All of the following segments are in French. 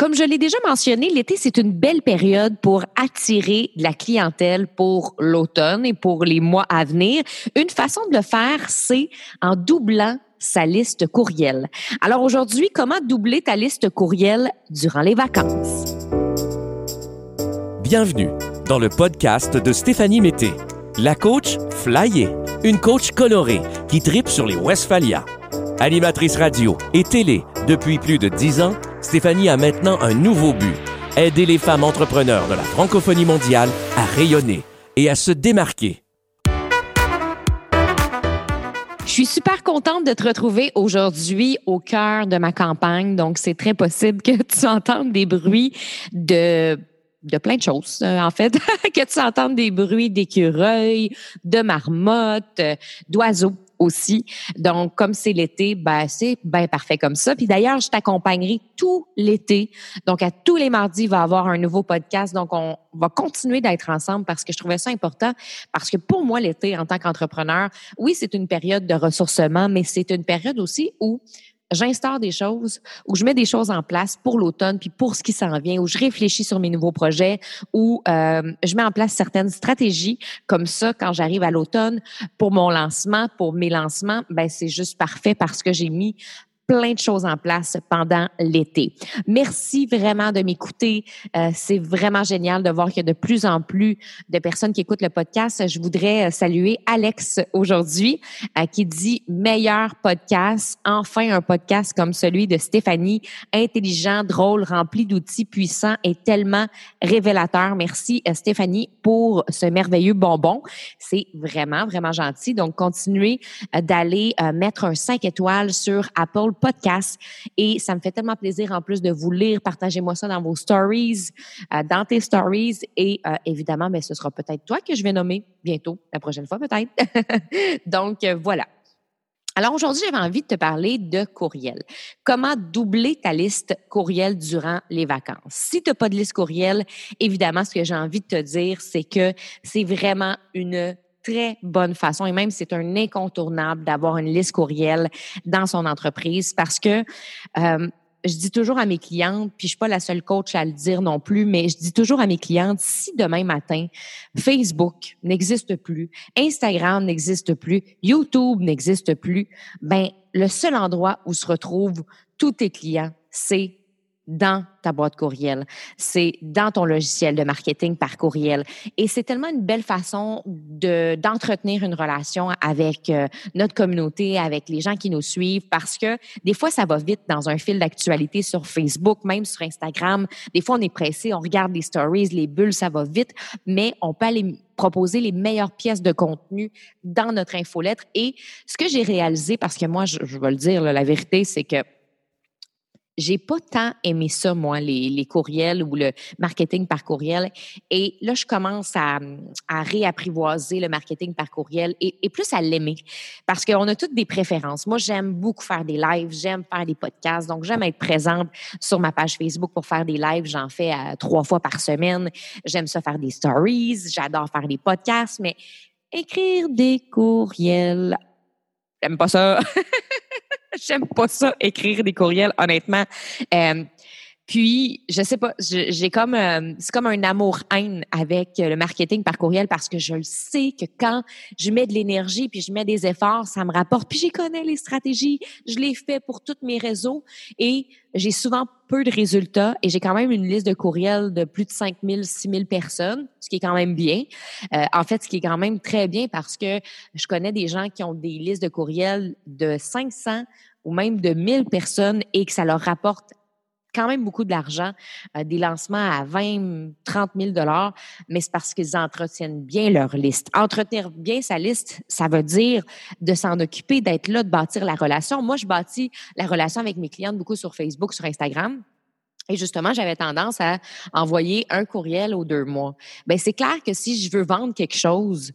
Comme je l'ai déjà mentionné, l'été, c'est une belle période pour attirer de la clientèle pour l'automne et pour les mois à venir. Une façon de le faire, c'est en doublant sa liste courriel. Alors aujourd'hui, comment doubler ta liste courriel durant les vacances? Bienvenue dans le podcast de Stéphanie Mété, la coach flyée, une coach colorée qui tripe sur les Westphalia. Animatrice radio et télé depuis plus de dix ans, Stéphanie a maintenant un nouveau but. Aider les femmes entrepreneurs de la francophonie mondiale à rayonner et à se démarquer. Je suis super contente de te retrouver aujourd'hui au cœur de ma campagne. Donc, c'est très possible que tu entendes des bruits de de plein de choses, euh, en fait, que tu entendes des bruits d'écureuils, de marmottes, d'oiseaux aussi. Donc, comme c'est l'été, ben, c'est bien parfait comme ça. Puis d'ailleurs, je t'accompagnerai tout l'été. Donc, à tous les mardis, il va y avoir un nouveau podcast. Donc, on va continuer d'être ensemble parce que je trouvais ça important. Parce que pour moi, l'été, en tant qu'entrepreneur, oui, c'est une période de ressourcement, mais c'est une période aussi où j'instaure des choses, où je mets des choses en place pour l'automne, puis pour ce qui s'en vient, où je réfléchis sur mes nouveaux projets, où euh, je mets en place certaines stratégies comme ça quand j'arrive à l'automne pour mon lancement, pour mes lancements, ben c'est juste parfait parce que j'ai mis plein de choses en place pendant l'été. Merci vraiment de m'écouter. Euh, c'est vraiment génial de voir qu'il y a de plus en plus de personnes qui écoutent le podcast. Je voudrais euh, saluer Alex aujourd'hui euh, qui dit meilleur podcast, enfin un podcast comme celui de Stéphanie, intelligent, drôle, rempli d'outils puissants et tellement révélateur. Merci Stéphanie pour ce merveilleux bonbon. C'est vraiment, vraiment gentil. Donc, continuez d'aller mettre un 5 étoiles sur Apple podcast. Et ça me fait tellement plaisir en plus de vous lire. Partagez-moi ça dans vos stories, euh, dans tes stories. Et euh, évidemment, mais ben, ce sera peut-être toi que je vais nommer bientôt, la prochaine fois peut-être. Donc euh, voilà. Alors aujourd'hui, j'avais envie de te parler de courriel. Comment doubler ta liste courriel durant les vacances? Si tu n'as pas de liste courriel, évidemment, ce que j'ai envie de te dire, c'est que c'est vraiment une très bonne façon et même c'est un incontournable d'avoir une liste courriel dans son entreprise parce que euh, je dis toujours à mes clientes, puis je suis pas la seule coach à le dire non plus, mais je dis toujours à mes clientes, si demain matin, Facebook n'existe plus, Instagram n'existe plus, YouTube n'existe plus, ben, le seul endroit où se retrouvent tous tes clients, c'est dans ta boîte courriel, c'est dans ton logiciel de marketing par courriel. Et c'est tellement une belle façon de d'entretenir une relation avec euh, notre communauté, avec les gens qui nous suivent, parce que des fois, ça va vite dans un fil d'actualité sur Facebook, même sur Instagram. Des fois, on est pressé, on regarde les stories, les bulles, ça va vite, mais on peut aller proposer les meilleures pièces de contenu dans notre infolettre. Et ce que j'ai réalisé, parce que moi, je, je vais le dire, la vérité, c'est que j'ai pas tant aimé ça, moi, les, courriels ou le marketing par courriel. Et là, je commence à, réapprivoiser le marketing par courriel et, et plus à l'aimer. Parce qu'on a toutes des préférences. Moi, j'aime beaucoup faire des lives, j'aime faire des podcasts. Donc, j'aime être présente sur ma page Facebook pour faire des lives. J'en fais euh, trois fois par semaine. J'aime ça faire des stories. J'adore faire des podcasts. Mais écrire des courriels, j'aime pas ça. J'aime pas ça, écrire des courriels, honnêtement. Euh, puis, je sais pas, j'ai comme, euh, c'est comme un amour-haine avec le marketing par courriel parce que je le sais que quand je mets de l'énergie puis je mets des efforts, ça me rapporte. Puis, j'y connais les stratégies, je les fais pour tous mes réseaux et j'ai souvent peu de résultats et j'ai quand même une liste de courriels de plus de 5000, 6000 personnes, ce qui est quand même bien. Euh, en fait, ce qui est quand même très bien parce que je connais des gens qui ont des listes de courriels de 500 ou même de 1000 personnes et que ça leur rapporte quand même beaucoup d'argent, euh, des lancements à 20, 30 000 dollars, mais c'est parce qu'ils entretiennent bien leur liste. Entretenir bien sa liste, ça veut dire de s'en occuper, d'être là, de bâtir la relation. Moi, je bâtis la relation avec mes clientes beaucoup sur Facebook, sur Instagram. Et justement, j'avais tendance à envoyer un courriel aux deux mois. Ben c'est clair que si je veux vendre quelque chose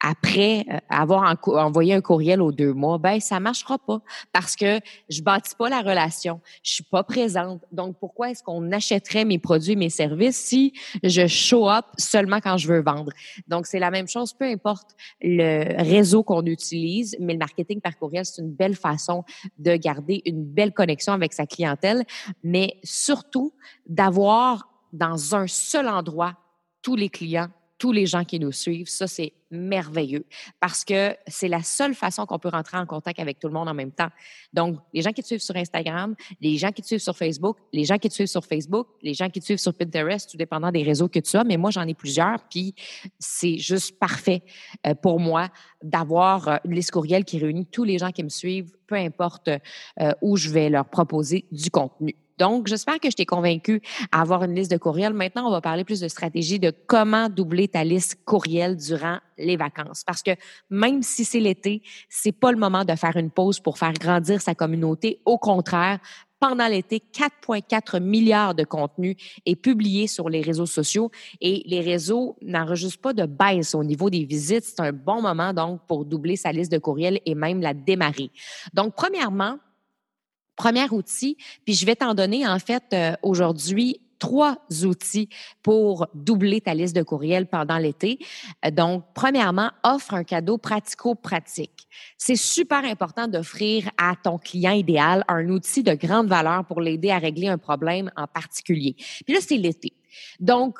après euh, avoir envoyé un courriel aux deux mois, ben ça marchera pas parce que je bâtis pas la relation, je suis pas présente. Donc pourquoi est-ce qu'on achèterait mes produits, mes services si je show up seulement quand je veux vendre? Donc c'est la même chose, peu importe le réseau qu'on utilise, mais le marketing par courriel c'est une belle façon de garder une belle connexion avec sa clientèle, mais surtout d'avoir dans un seul endroit tous les clients tous les gens qui nous suivent. Ça, c'est merveilleux parce que c'est la seule façon qu'on peut rentrer en contact avec tout le monde en même temps. Donc, les gens qui te suivent sur Instagram, les gens qui te suivent sur Facebook, les gens qui te suivent sur Facebook, les gens qui te suivent sur Pinterest, tout dépendant des réseaux que tu as. Mais moi, j'en ai plusieurs, puis c'est juste parfait euh, pour moi d'avoir euh, une liste courriel qui réunit tous les gens qui me suivent, peu importe euh, où je vais leur proposer du contenu. Donc, j'espère que je t'ai convaincu à avoir une liste de courriels. Maintenant, on va parler plus de stratégie de comment doubler ta liste courriel durant les vacances. Parce que même si c'est l'été, c'est pas le moment de faire une pause pour faire grandir sa communauté. Au contraire, pendant l'été, 4,4 milliards de contenus est publié sur les réseaux sociaux et les réseaux n'enregistrent pas de baisse au niveau des visites. C'est un bon moment donc pour doubler sa liste de courriels et même la démarrer. Donc, premièrement, premier outil, puis je vais t'en donner en fait euh, aujourd'hui trois outils pour doubler ta liste de courriels pendant l'été. Euh, donc, premièrement, offre un cadeau pratico-pratique. C'est super important d'offrir à ton client idéal un outil de grande valeur pour l'aider à régler un problème en particulier. Puis là, c'est l'été. Donc,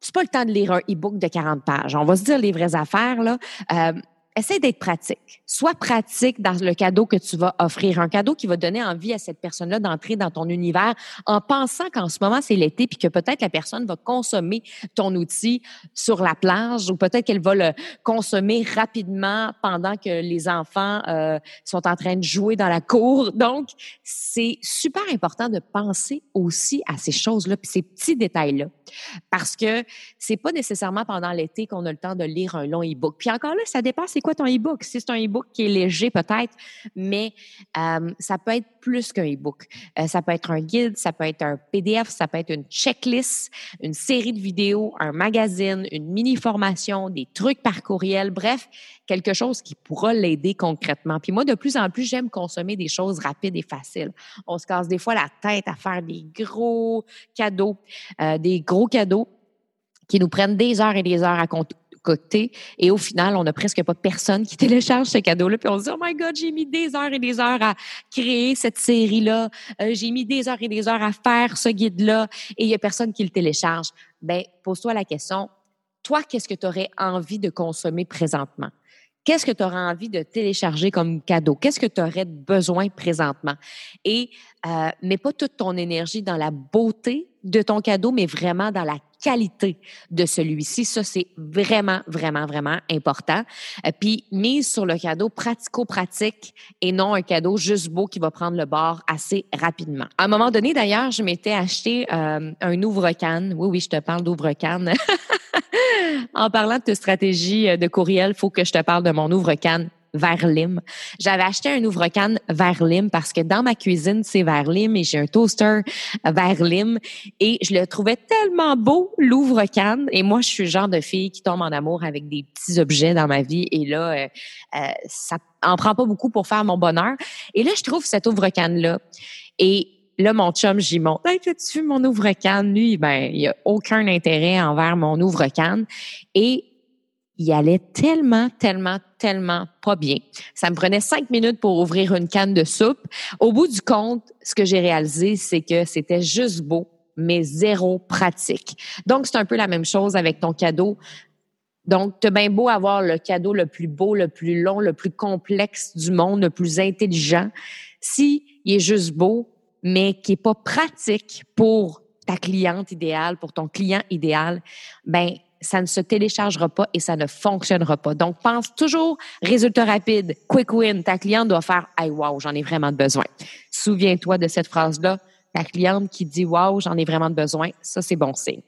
c'est pas le temps de lire un e-book de 40 pages. On va se dire les vraies affaires, là. Euh, essaie d'être pratique. Sois pratique dans le cadeau que tu vas offrir. Un cadeau qui va donner envie à cette personne-là d'entrer dans ton univers en pensant qu'en ce moment, c'est l'été puis que peut-être la personne va consommer ton outil sur la plage ou peut-être qu'elle va le consommer rapidement pendant que les enfants euh, sont en train de jouer dans la cour. Donc, c'est super important de penser aussi à ces choses-là puis ces petits détails-là parce que c'est pas nécessairement pendant l'été qu'on a le temps de lire un long e-book. Puis encore là, ça dépend c'est quoi ton e-book? Si c'est un e-book qui est léger peut-être, mais euh, ça peut être plus qu'un e-book. Euh, ça peut être un guide, ça peut être un PDF, ça peut être une checklist, une série de vidéos, un magazine, une mini-formation, des trucs par courriel, bref, quelque chose qui pourra l'aider concrètement. Puis moi, de plus en plus, j'aime consommer des choses rapides et faciles. On se casse des fois la tête à faire des gros cadeaux, euh, des gros cadeaux qui nous prennent des heures et des heures à côté. Et au final, on n'a presque pas personne qui télécharge ce cadeau-là. Puis on se dit, oh my God, j'ai mis des heures et des heures à créer cette série-là. Euh, j'ai mis des heures et des heures à faire ce guide-là et il n'y a personne qui le télécharge. Ben, pose-toi la question, toi, qu'est-ce que tu aurais envie de consommer présentement? Qu'est-ce que tu aurais envie de télécharger comme cadeau? Qu'est-ce que tu aurais besoin présentement? Et euh, mets pas toute ton énergie dans la beauté de ton cadeau, mais vraiment dans la qualité de celui-ci. Ça, c'est vraiment, vraiment, vraiment important. Euh, puis, mise sur le cadeau pratico-pratique et non un cadeau juste beau qui va prendre le bord assez rapidement. À un moment donné, d'ailleurs, je m'étais acheté euh, un ouvre-canne. Oui, oui, je te parle d'ouvre-canne. en parlant de stratégie euh, de courriel, faut que je te parle de mon ouvre-canne Verlim. J'avais acheté un ouvre-canne Verlim parce que dans ma cuisine, c'est Verlim et j'ai un toaster Verlim et je le trouvais tellement beau, l'ouvre-canne. Et moi, je suis le genre de fille qui tombe en amour avec des petits objets dans ma vie et là, euh, euh, ça en prend pas beaucoup pour faire mon bonheur. Et là, je trouve cet ouvre-canne-là. Et là, mon chum, j'y monte. Hey, tu mon ouvre-canne? Lui, ben, il a aucun intérêt envers mon ouvre-canne. Et il allait tellement, tellement, tellement pas bien. Ça me prenait cinq minutes pour ouvrir une canne de soupe. Au bout du compte, ce que j'ai réalisé, c'est que c'était juste beau, mais zéro pratique. Donc, c'est un peu la même chose avec ton cadeau. Donc, t'as bien beau avoir le cadeau le plus beau, le plus long, le plus complexe du monde, le plus intelligent. Si il est juste beau, mais qui est pas pratique pour ta cliente idéale, pour ton client idéal, ben ça ne se téléchargera pas et ça ne fonctionnera pas. Donc, pense toujours résultat rapide, quick win. Ta cliente doit faire Hey, wow, j'en ai vraiment besoin. Souviens-toi de cette phrase-là. Ta cliente qui dit Wow, j'en ai vraiment besoin, ça, c'est bon signe.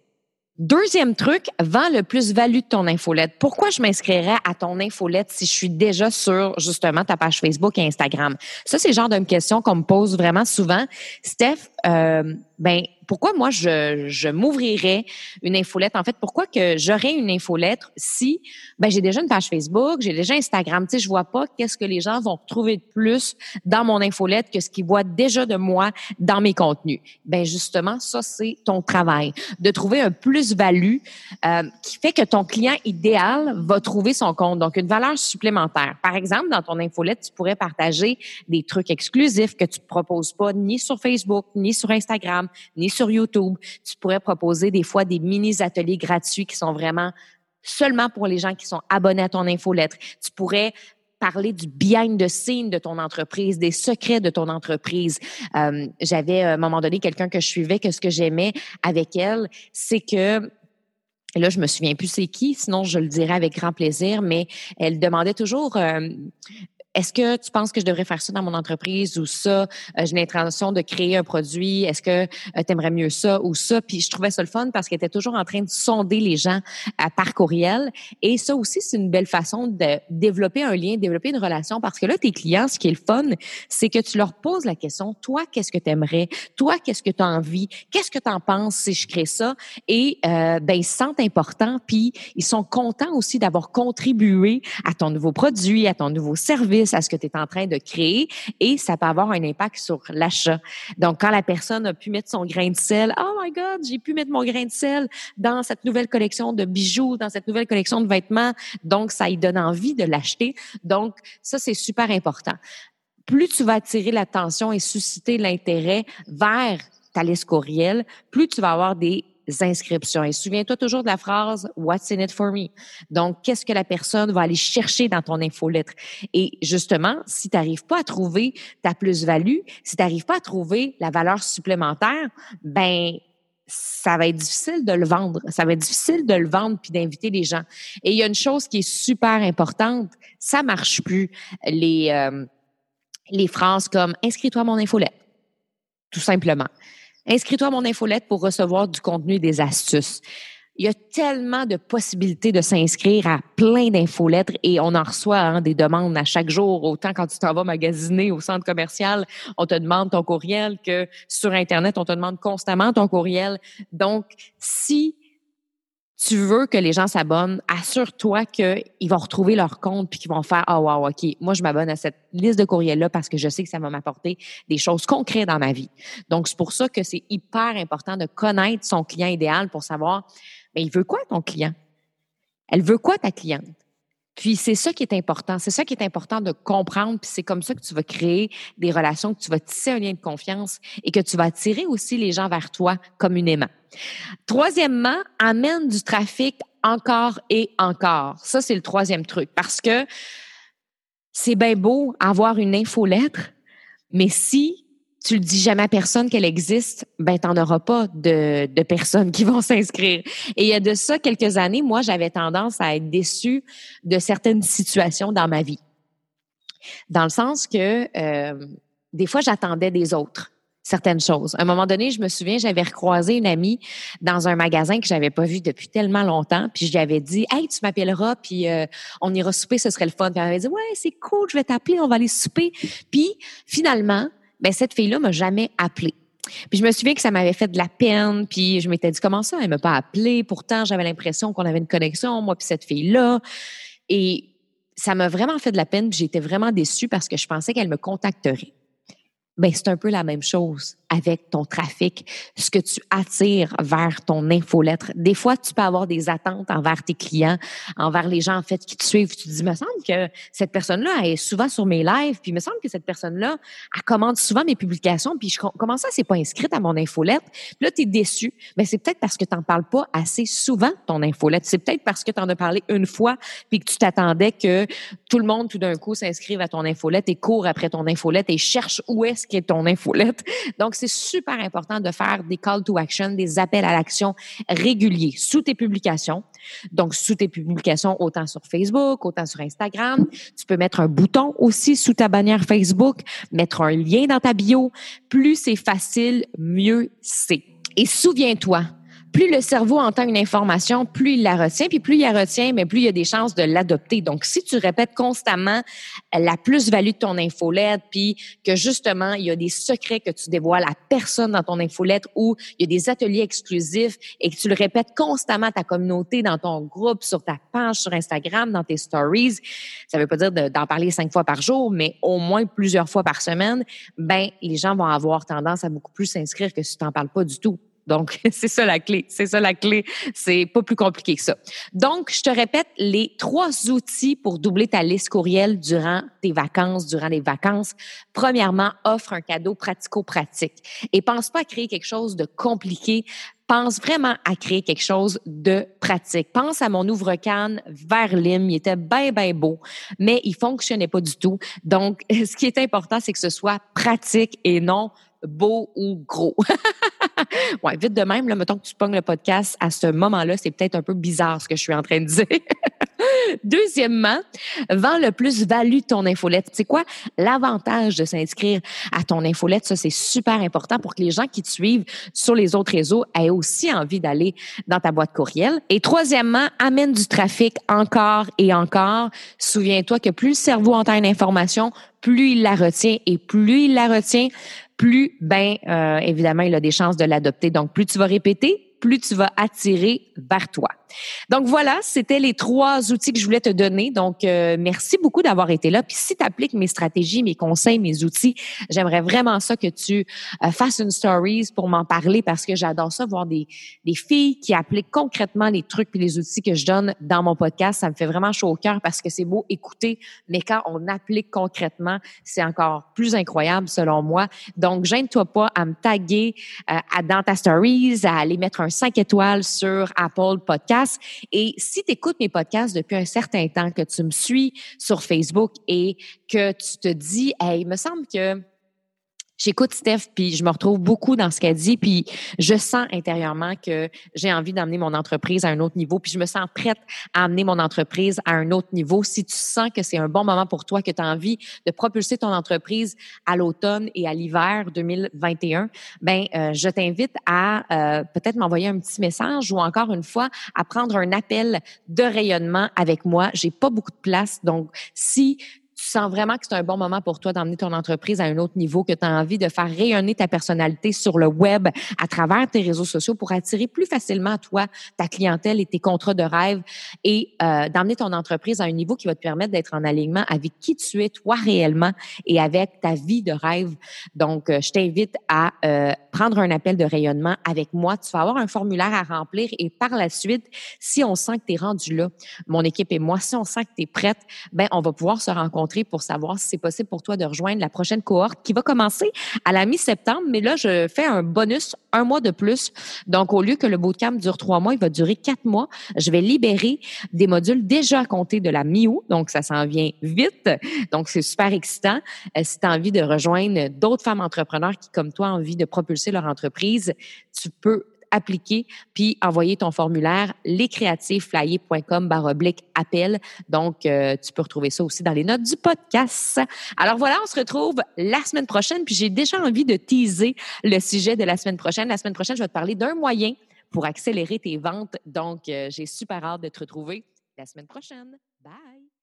Deuxième truc, vends le plus-value de ton infolette. Pourquoi je m'inscrirais à ton infolette si je suis déjà sur justement ta page Facebook et Instagram? Ça, c'est le genre de question qu'on me pose vraiment souvent. Steph, euh, ben pourquoi moi je, je m'ouvrirais une infolette? En fait pourquoi que j'aurais une infolettre si ben j'ai déjà une page Facebook j'ai déjà Instagram? Tu sais je vois pas qu'est-ce que les gens vont trouver de plus dans mon infolette que ce qu'ils voient déjà de moi dans mes contenus. Ben justement ça c'est ton travail. De trouver un plus-value euh, qui fait que ton client idéal va trouver son compte. Donc une valeur supplémentaire. Par exemple dans ton infolette tu pourrais partager des trucs exclusifs que tu proposes pas ni sur Facebook ni sur Instagram ni sur YouTube. Tu pourrais proposer des fois des mini-ateliers gratuits qui sont vraiment seulement pour les gens qui sont abonnés à ton infolettre. Tu pourrais parler du behind the scene de ton entreprise, des secrets de ton entreprise. Euh, J'avais à un moment donné quelqu'un que je suivais, que ce que j'aimais avec elle, c'est que là, je me souviens plus c'est qui, sinon je le dirais avec grand plaisir, mais elle demandait toujours euh, est-ce que tu penses que je devrais faire ça dans mon entreprise ou ça? Euh, j'ai l'intention de créer un produit. Est-ce que euh, tu aimerais mieux ça ou ça? Puis je trouvais ça le fun parce qu'elle était toujours en train de sonder les gens à euh, par courriel. Et ça aussi, c'est une belle façon de développer un lien, développer une relation parce que là, tes clients, ce qui est le fun, c'est que tu leur poses la question, toi, qu'est-ce que tu aimerais? Toi, qu'est-ce que tu as envie? Qu'est-ce que tu en penses si je crée ça? Et euh, ben, ils se sentent importants puis ils sont contents aussi d'avoir contribué à ton nouveau produit, à ton nouveau service à ce que tu es en train de créer et ça peut avoir un impact sur l'achat. Donc, quand la personne a pu mettre son grain de sel, oh my God, j'ai pu mettre mon grain de sel dans cette nouvelle collection de bijoux, dans cette nouvelle collection de vêtements, donc ça lui donne envie de l'acheter. Donc, ça, c'est super important. Plus tu vas attirer l'attention et susciter l'intérêt vers ta liste courriel, plus tu vas avoir des inscriptions. Et souviens-toi toujours de la phrase What's in it for me? Donc, qu'est-ce que la personne va aller chercher dans ton infolettre? Et justement, si tu n'arrives pas à trouver ta plus-value, si tu n'arrives pas à trouver la valeur supplémentaire, ben ça va être difficile de le vendre. Ça va être difficile de le vendre puis d'inviter les gens. Et il y a une chose qui est super importante, ça marche plus les euh, les phrases comme inscris-toi à mon infolette. Tout simplement. Inscris-toi à mon infolette pour recevoir du contenu des astuces. Il y a tellement de possibilités de s'inscrire à plein d'infolettres et on en reçoit hein, des demandes à chaque jour. Autant quand tu t'en vas magasiner au centre commercial, on te demande ton courriel que sur Internet, on te demande constamment ton courriel. Donc, si tu veux que les gens s'abonnent, assure-toi qu'ils vont retrouver leur compte puis qu'ils vont faire ah oh, wow ok moi je m'abonne à cette liste de courriels là parce que je sais que ça va m'apporter des choses concrètes dans ma vie. Donc c'est pour ça que c'est hyper important de connaître son client idéal pour savoir mais il veut quoi ton client? Elle veut quoi ta cliente? Puis c'est ça qui est important, c'est ça qui est important de comprendre, puis c'est comme ça que tu vas créer des relations, que tu vas tisser un lien de confiance et que tu vas attirer aussi les gens vers toi communément. Troisièmement, amène du trafic encore et encore. Ça, c'est le troisième truc parce que c'est bien beau avoir une infolettre, mais si tu le dis jamais à personne qu'elle existe, ben t'en auras pas de, de personnes qui vont s'inscrire. Et il y a de ça quelques années, moi j'avais tendance à être déçue de certaines situations dans ma vie, dans le sens que euh, des fois j'attendais des autres certaines choses. À un moment donné, je me souviens, j'avais recroisé une amie dans un magasin que j'avais pas vu depuis tellement longtemps, puis je lui avais dit "Hey, tu m'appelleras puis euh, on ira souper, ce serait le fun." Puis elle m'avait dit "Ouais, c'est cool, je vais t'appeler, on va aller souper." Puis finalement, ben cette fille-là m'a jamais appelé. Puis je me souviens que ça m'avait fait de la peine, puis je m'étais dit comment ça, elle m'a pas appelé. Pourtant, j'avais l'impression qu'on avait une connexion moi puis cette fille-là. Et ça m'a vraiment fait de la peine, j'étais vraiment déçue parce que je pensais qu'elle me contacterait. Ben c'est un peu la même chose avec ton trafic, ce que tu attires vers ton infolettre. Des fois, tu peux avoir des attentes envers tes clients, envers les gens en fait qui te suivent. Tu te dis, me semble que cette personne-là est souvent sur mes lives, puis me semble que cette personne-là, elle commande souvent mes publications, puis je, comment ça, c'est pas inscrite à mon infolettre? Puis là, tu es déçu. Mais c'est peut-être parce que tu n'en parles pas assez souvent, ton infolettre. C'est peut-être parce que tu en as parlé une fois, puis que tu t'attendais que tout le monde, tout d'un coup, s'inscrive à ton infolette et court après ton infolette et cherche où est-ce qu'est ton infolette. Donc, c'est super important de faire des call to action, des appels à l'action réguliers sous tes publications. Donc, sous tes publications, autant sur Facebook, autant sur Instagram. Tu peux mettre un bouton aussi sous ta bannière Facebook, mettre un lien dans ta bio. Plus c'est facile, mieux c'est. Et souviens-toi, plus le cerveau entend une information, plus il la retient, puis plus il la retient, mais plus il y a des chances de l'adopter. Donc, si tu répètes constamment la plus-value de ton infolette, puis que justement, il y a des secrets que tu dévoiles à personne dans ton infolette ou il y a des ateliers exclusifs et que tu le répètes constamment à ta communauté, dans ton groupe, sur ta page, sur Instagram, dans tes stories, ça veut pas dire d'en parler cinq fois par jour, mais au moins plusieurs fois par semaine, ben, les gens vont avoir tendance à beaucoup plus s'inscrire que si tu t'en parles pas du tout. Donc, c'est ça la clé. C'est ça la clé. C'est pas plus compliqué que ça. Donc, je te répète les trois outils pour doubler ta liste courriel durant tes vacances, durant les vacances. Premièrement, offre un cadeau pratico-pratique. Et pense pas à créer quelque chose de compliqué. Pense vraiment à créer quelque chose de pratique. Pense à mon ouvre-canne vers Lim. Il était bien, bien beau, mais il fonctionnait pas du tout. Donc, ce qui est important, c'est que ce soit pratique et non beau ou gros. ouais, vite de même, là, mettons que tu pognes le podcast à ce moment-là, c'est peut-être un peu bizarre ce que je suis en train de dire. Deuxièmement, vends le plus value ton infolette. C'est quoi? L'avantage de s'inscrire à ton infolette? Ça, c'est super important pour que les gens qui te suivent sur les autres réseaux aient aussi envie d'aller dans ta boîte courriel. Et troisièmement, amène du trafic encore et encore. Souviens-toi que plus le cerveau entend une information, plus il la retient et plus il la retient, plus, ben, euh, évidemment, il a des chances de l'adopter. Donc, plus tu vas répéter, plus tu vas attirer vers toi. Donc voilà, c'était les trois outils que je voulais te donner. Donc euh, merci beaucoup d'avoir été là. Puis si tu appliques mes stratégies, mes conseils, mes outils, j'aimerais vraiment ça que tu euh, fasses une stories pour m'en parler parce que j'adore ça voir des, filles qui appliquent concrètement les trucs et les outils que je donne dans mon podcast. Ça me fait vraiment chaud au cœur parce que c'est beau écouter, mais quand on applique concrètement, c'est encore plus incroyable selon moi. Donc gêne-toi pas à me taguer euh, dans ta stories, à aller mettre un 5 étoiles sur Apple Podcast et si tu écoutes mes podcasts depuis un certain temps, que tu me suis sur Facebook et que tu te dis, hey, il me semble que j'écoute Steph, puis je me retrouve beaucoup dans ce qu'elle dit, puis je sens intérieurement que j'ai envie d'amener mon entreprise à un autre niveau, puis je me sens prête à amener mon entreprise à un autre niveau. Si tu sens que c'est un bon moment pour toi, que tu as envie de propulser ton entreprise à l'automne et à l'hiver 2021, ben euh, je t'invite à euh, peut-être m'envoyer un petit message ou encore une fois à prendre un appel de rayonnement avec moi. J'ai pas beaucoup de place, donc si tu sens vraiment que c'est un bon moment pour toi d'emmener ton entreprise à un autre niveau, que tu as envie de faire rayonner ta personnalité sur le web à travers tes réseaux sociaux pour attirer plus facilement toi ta clientèle et tes contrats de rêve et euh, d'emmener ton entreprise à un niveau qui va te permettre d'être en alignement avec qui tu es toi réellement et avec ta vie de rêve. Donc, euh, je t'invite à euh, prendre un appel de rayonnement avec moi. Tu vas avoir un formulaire à remplir et par la suite, si on sent que tu es rendu là, mon équipe et moi, si on sent que tu es prête, ben on va pouvoir se rencontrer pour savoir si c'est possible pour toi de rejoindre la prochaine cohorte qui va commencer à la mi-septembre. Mais là, je fais un bonus un mois de plus. Donc, au lieu que le bootcamp dure trois mois, il va durer quatre mois. Je vais libérer des modules déjà à compter de la mi-août. Donc, ça s'en vient vite. Donc, c'est super excitant. Euh, si tu as envie de rejoindre d'autres femmes entrepreneurs qui, comme toi, ont envie de propulser leur entreprise, tu peux appliquer, puis envoyer ton formulaire lescreatiflyer.com baroblique appel. Donc, euh, tu peux retrouver ça aussi dans les notes du podcast. Alors voilà, on se retrouve la semaine prochaine, puis j'ai déjà envie de teaser le sujet de la semaine prochaine. La semaine prochaine, je vais te parler d'un moyen pour accélérer tes ventes. Donc, euh, j'ai super hâte de te retrouver la semaine prochaine. Bye!